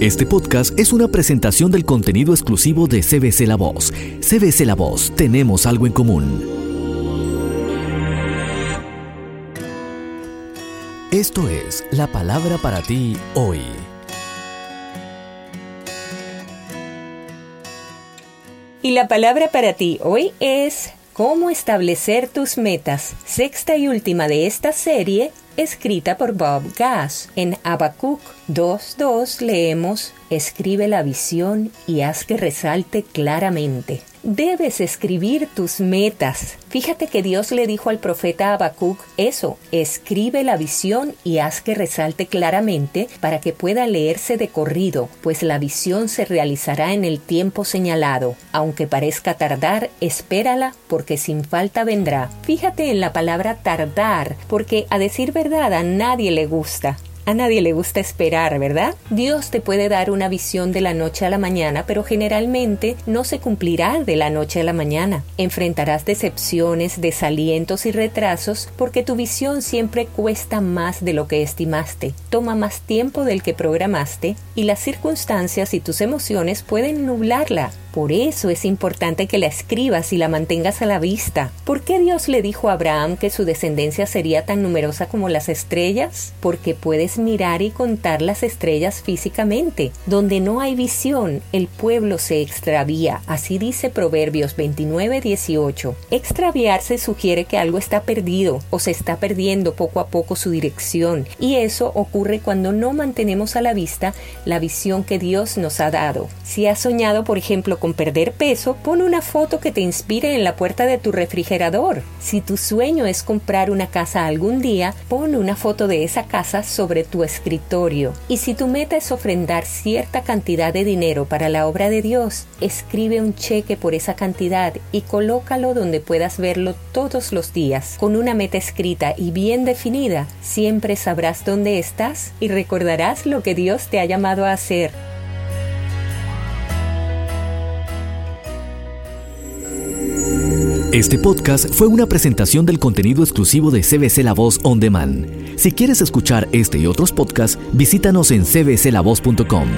Este podcast es una presentación del contenido exclusivo de CBC La Voz. CBC La Voz, tenemos algo en común. Esto es la palabra para ti hoy. Y la palabra para ti hoy es cómo establecer tus metas, sexta y última de esta serie, escrita por Bob Gass. En Habacuc 2.2 leemos, escribe la visión y haz que resalte claramente. Debes escribir tus metas. Fíjate que Dios le dijo al profeta Habacuc eso, escribe la visión y haz que resalte claramente para que pueda leerse de corrido, pues la visión se realizará en el tiempo señalado. Aunque parezca tardar, espérala porque sin falta vendrá. Fíjate en la palabra tardar, porque a decir verdad a nadie le gusta. A nadie le gusta esperar, ¿verdad? Dios te puede dar una visión de la noche a la mañana, pero generalmente no se cumplirá de la noche a la mañana. Enfrentarás decepciones, desalientos y retrasos porque tu visión siempre cuesta más de lo que estimaste, toma más tiempo del que programaste y las circunstancias y tus emociones pueden nublarla. Por eso es importante que la escribas y la mantengas a la vista. ¿Por qué Dios le dijo a Abraham que su descendencia sería tan numerosa como las estrellas? Porque puedes mirar y contar las estrellas físicamente. Donde no hay visión, el pueblo se extravía. Así dice Proverbios 29-18. Extraviarse sugiere que algo está perdido o se está perdiendo poco a poco su dirección. Y eso ocurre cuando no mantenemos a la vista la visión que Dios nos ha dado. Si has soñado, por ejemplo, con perder peso, pon una foto que te inspire en la puerta de tu refrigerador. Si tu sueño es comprar una casa algún día, pon una foto de esa casa sobre tu escritorio. Y si tu meta es ofrendar cierta cantidad de dinero para la obra de Dios, escribe un cheque por esa cantidad y colócalo donde puedas verlo todos los días. Con una meta escrita y bien definida, siempre sabrás dónde estás y recordarás lo que Dios te ha llamado a hacer. Este podcast fue una presentación del contenido exclusivo de CBC La Voz On Demand. Si quieres escuchar este y otros podcasts, visítanos en cbclavoz.com.